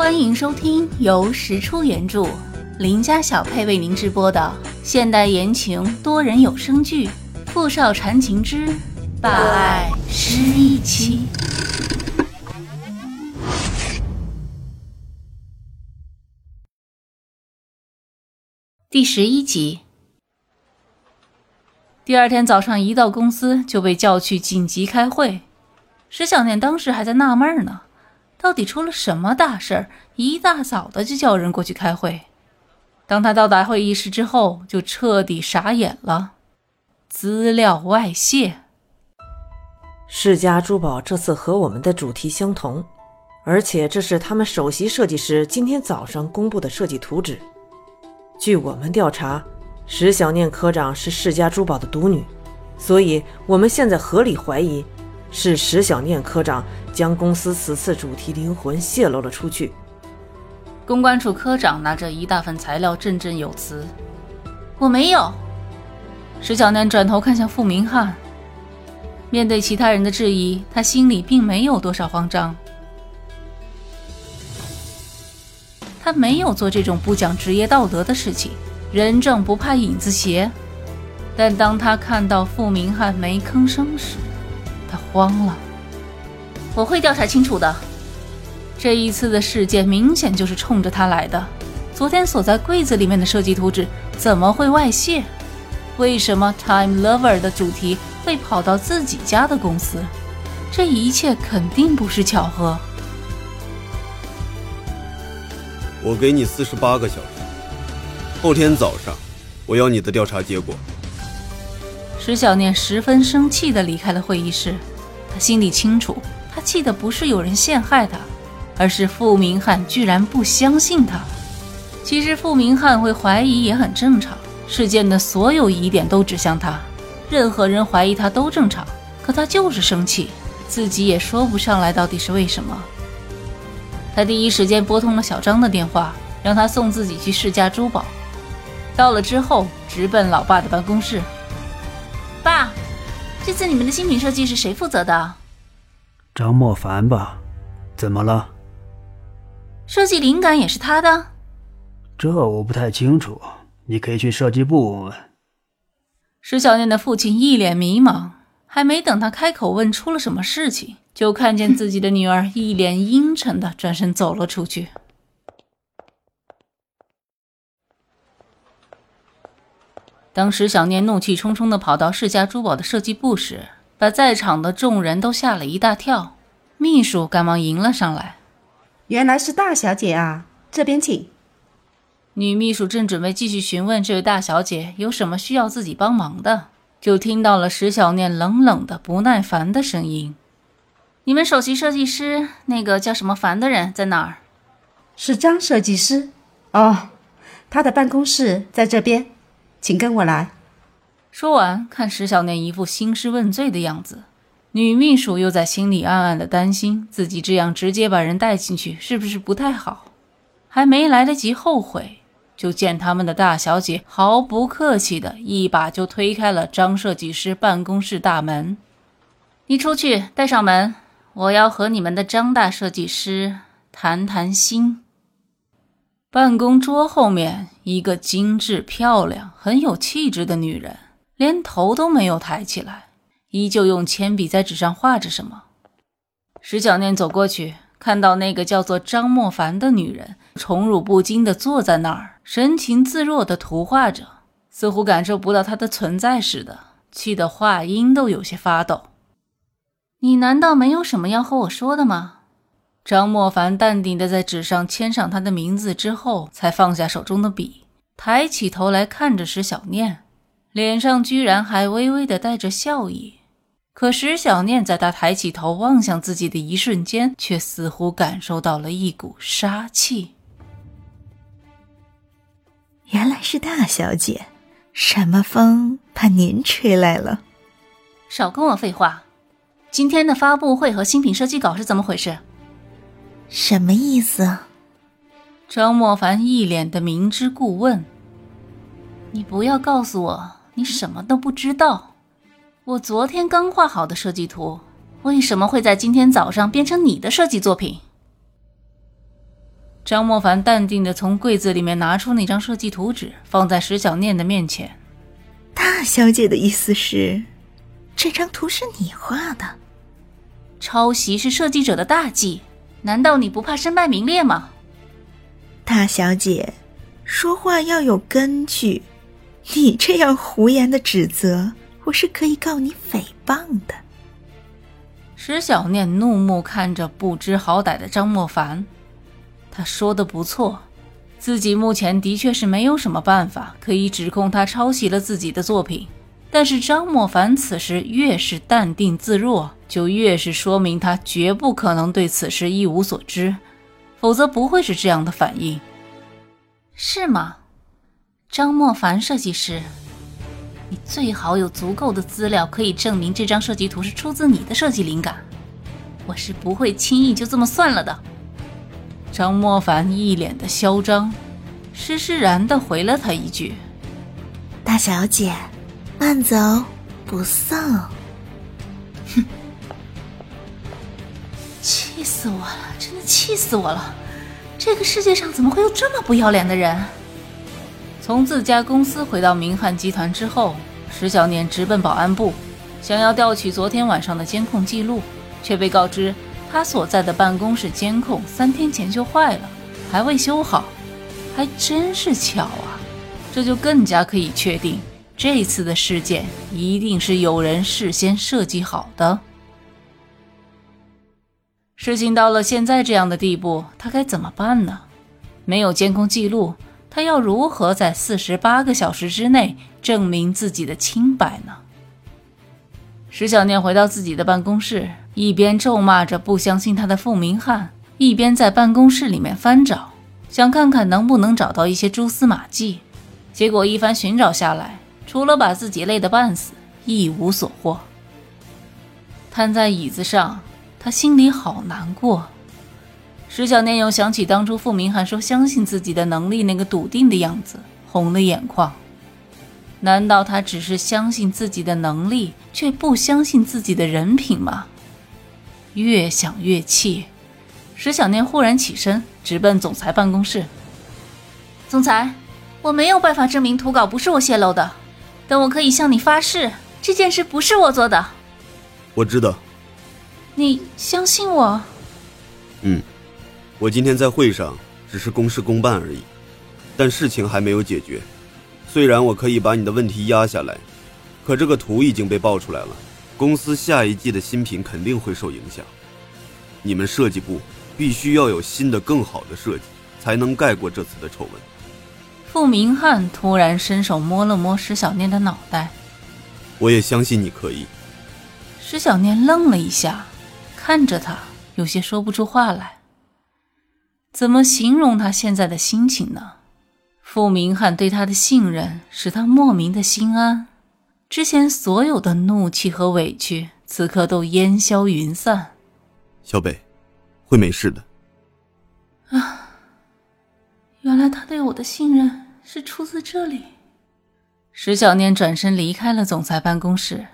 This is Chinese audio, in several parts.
欢迎收听由石出原著、林家小配为您直播的现代言情多人有声剧《富少缠情之霸爱失忆妻》第十一集。第二天早上一到公司就被叫去紧急开会，石小念当时还在纳闷呢。到底出了什么大事儿？一大早的就叫人过去开会。当他到达会议室之后，就彻底傻眼了。资料外泄，世家珠宝这次和我们的主题相同，而且这是他们首席设计师今天早上公布的设计图纸。据我们调查，石小念科长是世家珠宝的独女，所以我们现在合理怀疑。是石小念科长将公司此次主题灵魂泄露了出去。公关处科长拿着一大份材料，振振有词：“我没有。”石小念转头看向傅明翰，面对其他人的质疑，他心里并没有多少慌张。他没有做这种不讲职业道德的事情，人正不怕影子斜。但当他看到傅明翰没吭声时，慌了，我会调查清楚的。这一次的事件明显就是冲着他来的。昨天锁在柜子里面的设计图纸怎么会外泄？为什么 Time Lover 的主题会跑到自己家的公司？这一切肯定不是巧合。我给你四十八个小时，后天早上我要你的调查结果。石小念十分生气地离开了会议室，他心里清楚，他气的不是有人陷害他，而是傅明翰居然不相信他。其实傅明翰会怀疑也很正常，事件的所有疑点都指向他，任何人怀疑他都正常。可他就是生气，自己也说不上来到底是为什么。他第一时间拨通了小张的电话，让他送自己去世家珠宝。到了之后，直奔老爸的办公室。爸，这次你们的新品设计是谁负责的？张莫凡吧？怎么了？设计灵感也是他的？这我不太清楚，你可以去设计部问问。石小念的父亲一脸迷茫，还没等他开口问出了什么事情，就看见自己的女儿一脸阴沉的转身走了出去。当石小念怒气冲冲地跑到世家珠宝的设计部时，把在场的众人都吓了一大跳。秘书赶忙迎了上来：“原来是大小姐啊，这边请。”女秘书正准备继续询问这位大小姐有什么需要自己帮忙的，就听到了石小念冷冷的、不耐烦的声音：“你们首席设计师那个叫什么凡的人在哪儿？”“是张设计师。”“哦，他的办公室在这边。”请跟我来。说完，看石小念一副兴师问罪的样子，女秘书又在心里暗暗的担心，自己这样直接把人带进去是不是不太好？还没来得及后悔，就见他们的大小姐毫不客气的一把就推开了张设计师办公室大门。你出去，带上门，我要和你们的张大设计师谈谈心。办公桌后面，一个精致漂亮、很有气质的女人，连头都没有抬起来，依旧用铅笔在纸上画着什么。石小念走过去，看到那个叫做张莫凡的女人，宠辱不惊地坐在那儿，神情自若地图画着，似乎感受不到她的存在似的，气得话音都有些发抖。你难道没有什么要和我说的吗？张莫凡淡定地在纸上签上他的名字之后，才放下手中的笔，抬起头来看着石小念，脸上居然还微微的带着笑意。可石小念在他抬起头望向自己的一瞬间，却似乎感受到了一股杀气。原来是大小姐，什么风把您吹来了？少跟我废话！今天的发布会和新品设计稿是怎么回事？什么意思？张莫凡一脸的明知故问。你不要告诉我你什么都不知道。我昨天刚画好的设计图，为什么会在今天早上变成你的设计作品？张莫凡淡定地从柜子里面拿出那张设计图纸，放在石小念的面前。大小姐的意思是，这张图是你画的？抄袭是设计者的大忌，难道你不怕身败名裂吗？大小姐，说话要有根据。你这样胡言的指责，我是可以告你诽谤的。石小念怒目看着不知好歹的张莫凡。他说的不错，自己目前的确是没有什么办法可以指控他抄袭了自己的作品。但是张莫凡此时越是淡定自若，就越是说明他绝不可能对此事一无所知，否则不会是这样的反应，是吗？张莫凡设计师，你最好有足够的资料可以证明这张设计图是出自你的设计灵感，我是不会轻易就这么算了的。张莫凡一脸的嚣张，施施然的回了他一句：“大小姐，慢走不送。”哼，气死我了！真的气死我了！这个世界上怎么会有这么不要脸的人？从自家公司回到明翰集团之后，石小念直奔保安部，想要调取昨天晚上的监控记录，却被告知。他所在的办公室监控三天前就坏了，还未修好，还真是巧啊！这就更加可以确定，这次的事件一定是有人事先设计好的。事情到了现在这样的地步，他该怎么办呢？没有监控记录，他要如何在四十八个小时之内证明自己的清白呢？石小念回到自己的办公室。一边咒骂着不相信他的傅明翰，一边在办公室里面翻找，想看看能不能找到一些蛛丝马迹。结果一番寻找下来，除了把自己累得半死，一无所获。瘫在椅子上，他心里好难过。石小念又想起当初傅明翰说相信自己的能力那个笃定的样子，红了眼眶。难道他只是相信自己的能力，却不相信自己的人品吗？越想越气，石小念忽然起身，直奔总裁办公室。总裁，我没有办法证明图稿不是我泄露的，但我可以向你发誓，这件事不是我做的。我知道。你相信我？嗯，我今天在会上只是公事公办而已，但事情还没有解决。虽然我可以把你的问题压下来，可这个图已经被爆出来了。公司下一季的新品肯定会受影响，你们设计部必须要有新的、更好的设计，才能盖过这次的丑闻。傅明翰突然伸手摸了摸石小念的脑袋，我也相信你可以。石小念愣了一下，看着他，有些说不出话来。怎么形容他现在的心情呢？傅明翰对他的信任，使他莫名的心安。之前所有的怒气和委屈，此刻都烟消云散。小北，会没事的。啊，原来他对我的信任是出自这里。石小念转身离开了总裁办公室，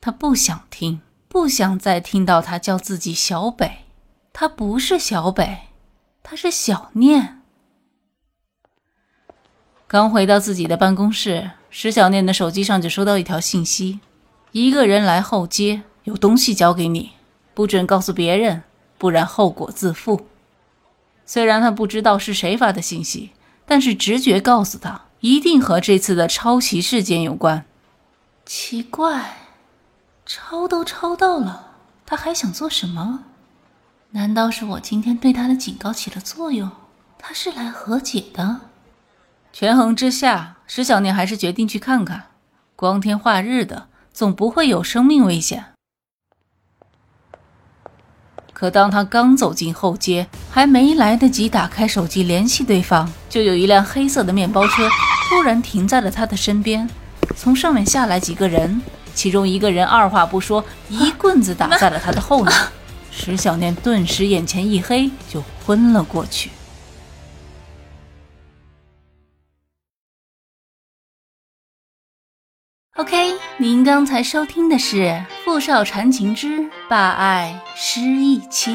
他不想听，不想再听到他叫自己小北。他不是小北，他是小念。刚回到自己的办公室。石小念的手机上就收到一条信息：一个人来后街，有东西交给你，不准告诉别人，不然后果自负。虽然他不知道是谁发的信息，但是直觉告诉他，一定和这次的抄袭事件有关。奇怪，抄都抄到了，他还想做什么？难道是我今天对他的警告起了作用？他是来和解的？权衡之下。石小念还是决定去看看，光天化日的，总不会有生命危险。可当他刚走进后街，还没来得及打开手机联系对方，就有一辆黑色的面包车突然停在了他的身边，从上面下来几个人，其中一个人二话不说，一棍子打在了他的后脑，石小念顿时眼前一黑，就昏了过去。OK，您刚才收听的是《富少缠情之霸爱失忆妻》。